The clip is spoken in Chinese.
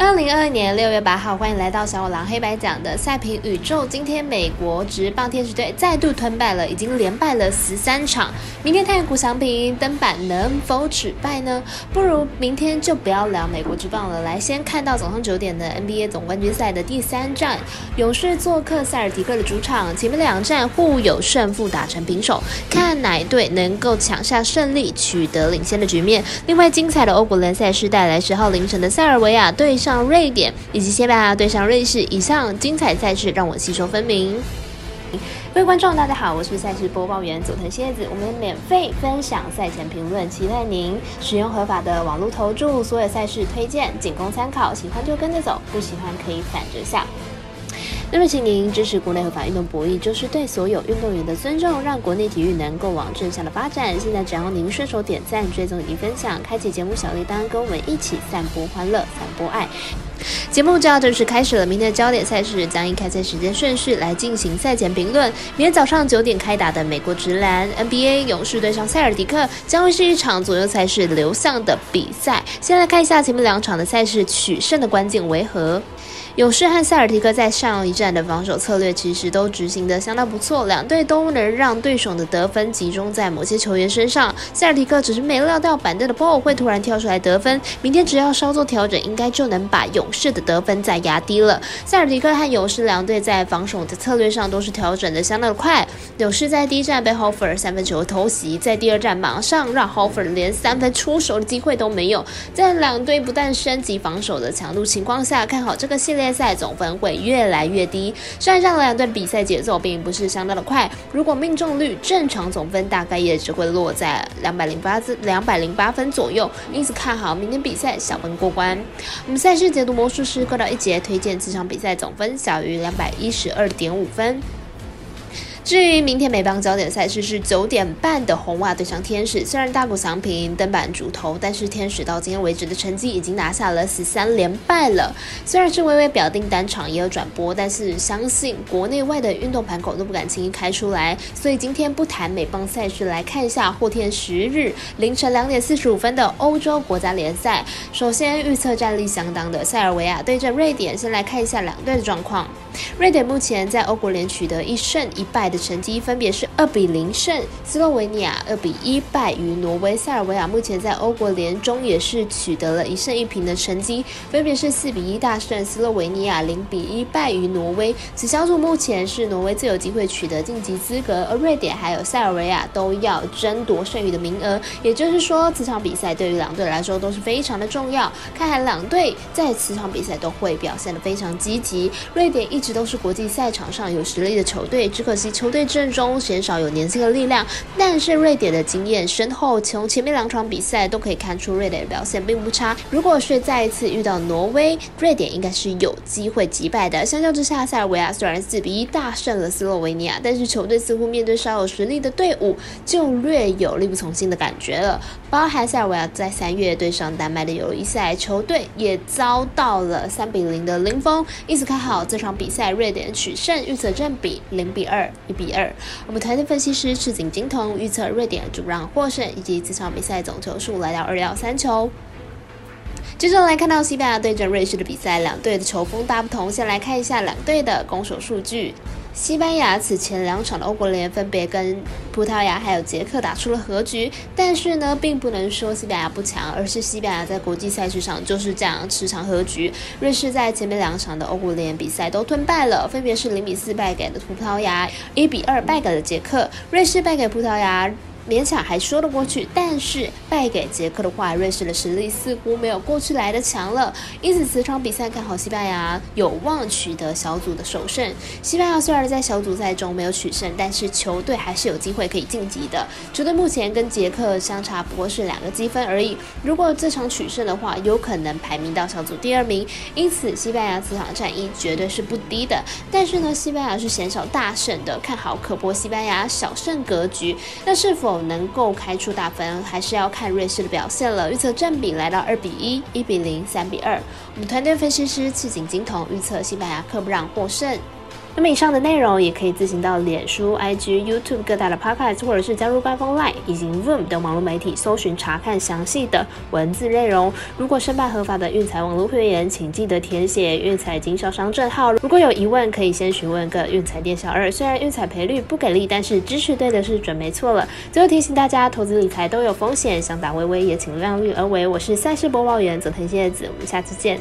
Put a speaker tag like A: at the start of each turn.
A: 二零二二年六月八号，欢迎来到小五郎黑白讲的赛评宇宙。今天美国职棒天使队再度吞败了，已经连败了十三场。明天太阳谷翔平登板能否止败呢？不如明天就不要聊美国职棒了，来先看到早上九点的 NBA 总冠军赛的第三战，勇士做客塞尔提克的主场，前面两战互有胜负，打成平手，看哪一队能够抢下胜利，取得领先的局面。另外，精彩的欧国联赛是带来十号凌晨的塞尔维亚对上。上瑞典以及西班牙对上瑞士，以上精彩赛事让我吸收分明。各位观众，大家好，我是赛事播报员佐藤蝎子，我们免费分享赛前评论，期待您使用合法的网络投注，所有赛事推荐仅供参考，喜欢就跟着走，不喜欢可以反着下。那么，请您支持国内合法运动博弈，就是对所有运动员的尊重，让国内体育能够往正向的发展。现在只要您顺手点赞、追踪以及分享，开启节目小铃铛，跟我们一起散播欢乐、散播爱。节目就要正式开始了，明天的焦点赛事将以开赛时间顺序来进行赛前评论。明天早上九点开打的美国直男 NBA 勇士对上塞尔迪克，将会是一场左右赛事流向的比赛。先来看一下前面两场的赛事取胜的关键为何。勇士和塞尔提克在上一站的防守策略其实都执行的相当不错，两队都能让对手的得分集中在某些球员身上。塞尔提克只是没料到板凳的 Paul 会突然跳出来得分，明天只要稍作调整，应该就能把勇士的得分再压低了。塞尔提克和勇士两队在防守的策略上都是调整的相当的快。勇士在第一站被 Hofer 三分球偷袭，在第二站马上让 Hofer 连三分出手的机会都没有。在两队不但升级防守的强度情况下，看好这个系列。赛总分会越来越低。上两段比赛节奏并不是相当的快，如果命中率正常，总分大概也只会落在两百零八分两百零八分左右。因此看好明天比赛小分过关。我们赛事解读魔术师各到一节推荐这场比赛总分小于两百一十二点五分。至于明天美邦焦点赛事是九点半的红袜对上天使，虽然大谷翔平登板主投，但是天使到今天为止的成绩已经拿下了十三连败了。虽然是微微表定单场也有转播，但是相信国内外的运动盘口都不敢轻易开出来，所以今天不谈美邦赛事，来看一下后天十日凌晨两点四十五分的欧洲国家联赛。首先预测战力相当的塞尔维亚对阵瑞典，先来看一下两队的状况。瑞典目前在欧国联取得一胜一败的。成绩分别是二比零胜斯洛维尼亚，二比一败于挪威。塞尔维亚目前在欧国联中也是取得了一胜一平的成绩，分别是四比一大胜斯洛维尼亚，零比一败于挪威。此小组目前是挪威最有机会取得晋级资格，而瑞典还有塞尔维亚都要争夺剩余的名额。也就是说，这场比赛对于两队来说都是非常的重要。看来两队在此场比赛都会表现得非常积极。瑞典一直都是国际赛场上有实力的球队，只可惜球。队阵中鲜少有年轻的力量，但是瑞典的经验深厚，从前面两场比赛都可以看出瑞典的表现并不差。如果是再一次遇到挪威，瑞典应该是有机会击败的。相较之下，塞尔维亚虽然四比一大胜了斯洛维尼亚，但是球队似乎面对稍有实力的队伍就略有力不从心的感觉了。包含塞尔维亚在三月对上丹麦的友谊赛，球队也遭到了三比零的零封。因此看好这场比比赛，瑞典取胜，预测占比零比二一。比二，我们团队分析师赤井金童预测瑞典主让获胜，以及这场比赛总球数来到二幺三球。接着来看到西班牙对阵瑞士的比赛，两队的球风大不同。先来看一下两队的攻守数据。西班牙此前两场的欧国联分别跟葡萄牙还有捷克打出了和局，但是呢，并不能说西班牙不强，而是西班牙在国际赛事上就是这样持场和局。瑞士在前面两场的欧国联比赛都吞败了，分别是零比四败给了葡萄牙，一比二败给了捷克。瑞士败给葡萄牙。勉强还说得过去，但是败给捷克的话，瑞士的实力似乎没有过去来的强了。因此，此场比赛看好西班牙有望取得小组的首胜。西班牙虽然在小组赛中没有取胜，但是球队还是有机会可以晋级的。球队目前跟捷克相差不过是两个积分而已。如果这场取胜的话，有可能排名到小组第二名。因此，西班牙此场战役绝对是不低的。但是呢，西班牙是鲜少大胜的，看好可博西班牙小胜格局。那是否？能够开出大分，还是要看瑞士的表现了。预测占比来到二比一、一比零、三比二。我们团队分析师赤井金童预测西班牙克不让获胜。那么以上的内容也可以自行到脸书、IG、YouTube 各大的 Podcast，或者是加入官方 Line 以及 Room 等网络媒体搜寻查看详细的文字内容。如果申办合法的运彩网络会员，请记得填写运彩经销商证号。如果有疑问，可以先询问个运彩店小二。虽然运彩赔率不给力，但是支持对的是准没错了。最后提醒大家，投资理财都有风险，想打微微也请量力而为。我是赛事播报员佐藤叶子，我们下次见。